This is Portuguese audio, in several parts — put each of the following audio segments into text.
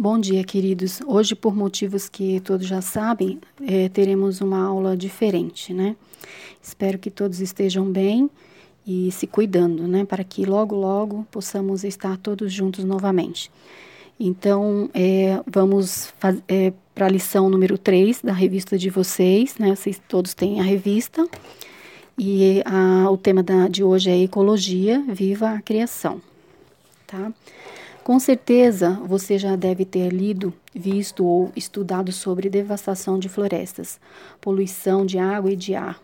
Bom dia, queridos. Hoje, por motivos que todos já sabem, é, teremos uma aula diferente, né? Espero que todos estejam bem e se cuidando, né? Para que logo, logo possamos estar todos juntos novamente. Então, é, vamos é, para a lição número 3 da revista de vocês, né? Vocês todos têm a revista. E a, o tema da, de hoje é Ecologia, Viva a Criação, tá? Com certeza você já deve ter lido, visto ou estudado sobre devastação de florestas, poluição de água e de ar,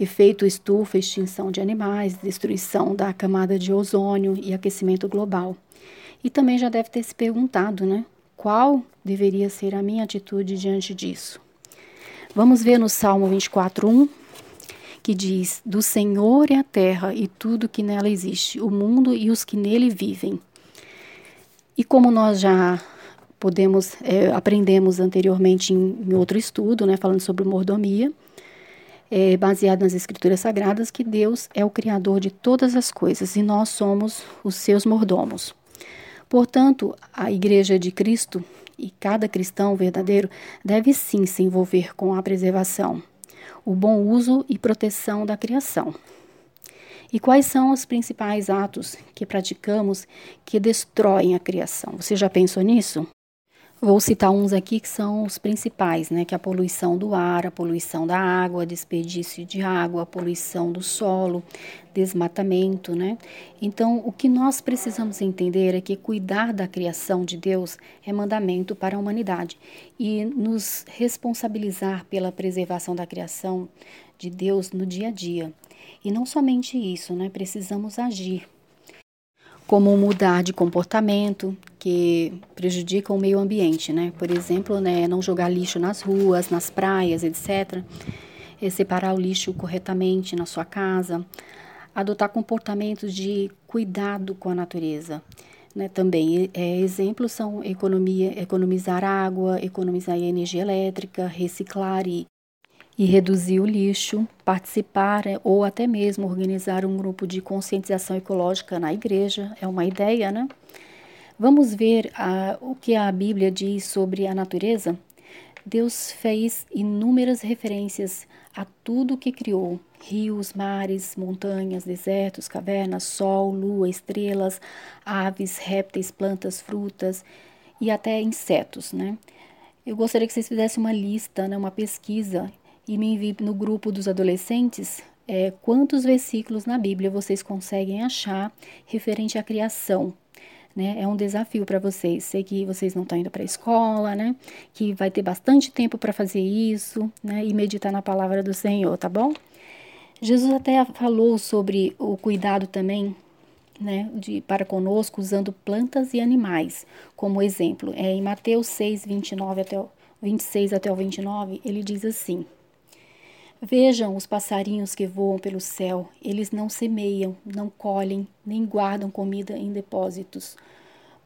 efeito estufa, extinção de animais, destruição da camada de ozônio e aquecimento global. E também já deve ter se perguntado, né? Qual deveria ser a minha atitude diante disso? Vamos ver no Salmo 24:1, que diz: Do Senhor é a terra e tudo que nela existe, o mundo e os que nele vivem. E como nós já podemos é, aprendemos anteriormente em, em, outro estudo, né, falando sobre mordomia, é, baseado nas escrituras sagradas, que Deus é o criador de todas as coisas e nós somos os seus mordomos. Portanto, a Igreja de Cristo e cada cristão verdadeiro deve sim se envolver com a preservação, o bom uso e proteção da criação. E quais são os principais atos que praticamos que destroem a criação? Você já pensou nisso? Vou citar uns aqui que são os principais, né? Que é a poluição do ar, a poluição da água, desperdício de água, a poluição do solo, desmatamento, né? Então, o que nós precisamos entender é que cuidar da criação de Deus é mandamento para a humanidade e nos responsabilizar pela preservação da criação de Deus no dia a dia. E não somente isso, né? Precisamos agir. Como mudar de comportamento que prejudica o meio ambiente, né? Por exemplo, né, não jogar lixo nas ruas, nas praias, etc. E separar o lixo corretamente na sua casa. Adotar comportamentos de cuidado com a natureza. Né, também é, exemplos são economia, economizar água, economizar energia elétrica, reciclar e e reduzir o lixo, participar é, ou até mesmo organizar um grupo de conscientização ecológica na igreja, é uma ideia, né? Vamos ver a, o que a Bíblia diz sobre a natureza? Deus fez inúmeras referências a tudo que criou: rios, mares, montanhas, desertos, cavernas, sol, lua, estrelas, aves, répteis, plantas, frutas e até insetos, né? Eu gostaria que vocês fizessem uma lista, né, uma pesquisa e me envie no grupo dos adolescentes é, quantos versículos na Bíblia vocês conseguem achar referente à criação. Né? É um desafio para vocês. Sei que vocês não estão indo para a escola, né? Que vai ter bastante tempo para fazer isso, né? E meditar na palavra do Senhor, tá bom? Jesus até falou sobre o cuidado também, né, de, para conosco usando plantas e animais como exemplo. É, em Mateus 6, 29 até o, 26 até o 29, ele diz assim: Vejam os passarinhos que voam pelo céu. Eles não semeiam, não colhem, nem guardam comida em depósitos.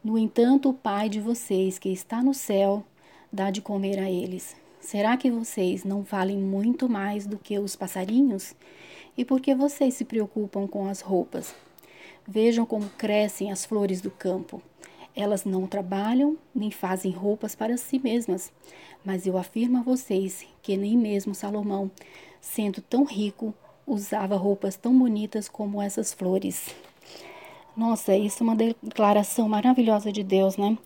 No entanto, o Pai de vocês, que está no céu, dá de comer a eles. Será que vocês não valem muito mais do que os passarinhos? E por que vocês se preocupam com as roupas? Vejam como crescem as flores do campo. Elas não trabalham nem fazem roupas para si mesmas. Mas eu afirmo a vocês que nem mesmo Salomão, sendo tão rico, usava roupas tão bonitas como essas flores. Nossa, isso é uma declaração maravilhosa de Deus, né?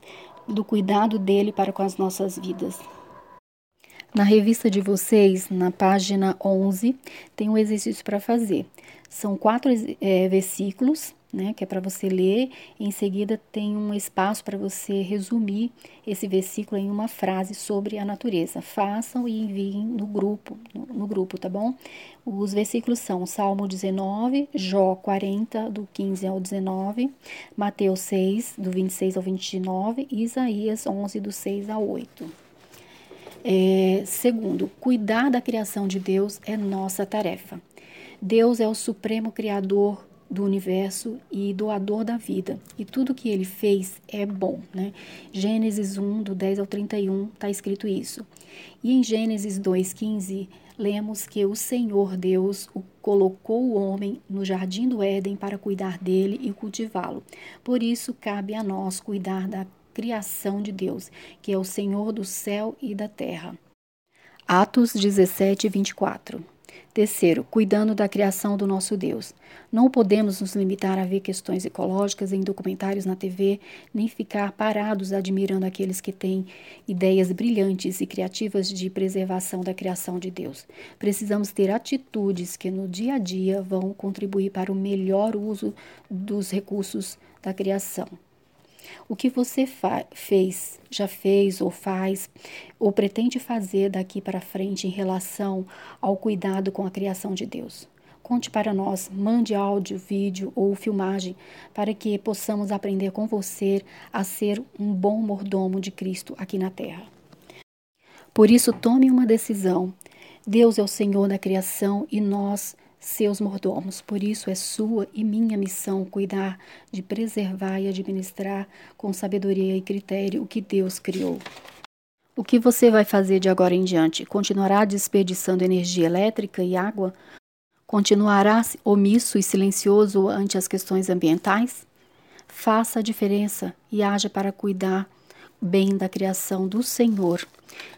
Do cuidado dele para com as nossas vidas. Na revista de vocês, na página 11, tem um exercício para fazer. São quatro é, versículos né, que é para você ler. Em seguida, tem um espaço para você resumir esse versículo em uma frase sobre a natureza. Façam e enviem no grupo, no, no grupo, tá bom? Os versículos são Salmo 19, Jó 40, do 15 ao 19, Mateus 6, do 26 ao 29 e Isaías 11, do 6 ao 8. É, segundo, cuidar da criação de Deus é nossa tarefa. Deus é o supremo criador do universo e doador da vida. E tudo que ele fez é bom, né? Gênesis 1, do 10 ao 31, está escrito isso. E em Gênesis 2,15, lemos que o Senhor Deus o colocou o homem no jardim do Éden para cuidar dele e cultivá-lo. Por isso, cabe a nós cuidar da criação de Deus, que é o Senhor do céu e da terra. Atos 17, 24. Terceiro, cuidando da criação do nosso Deus. Não podemos nos limitar a ver questões ecológicas em documentários na TV, nem ficar parados admirando aqueles que têm ideias brilhantes e criativas de preservação da criação de Deus. Precisamos ter atitudes que no dia a dia vão contribuir para o melhor uso dos recursos da criação. O que você fez, já fez ou faz, ou pretende fazer daqui para frente em relação ao cuidado com a criação de Deus? Conte para nós, mande áudio, vídeo ou filmagem para que possamos aprender com você a ser um bom mordomo de Cristo aqui na terra. Por isso, tome uma decisão. Deus é o Senhor da criação e nós seus mordomos. Por isso é sua e minha missão cuidar de preservar e administrar com sabedoria e critério o que Deus criou. O que você vai fazer de agora em diante? Continuará desperdiçando energia elétrica e água? Continuará omisso e silencioso ante as questões ambientais? Faça a diferença e haja para cuidar bem da criação do Senhor.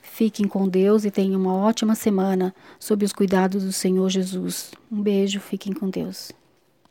Fiquem com Deus e tenham uma ótima semana sob os cuidados do Senhor Jesus. Um beijo, fiquem com Deus.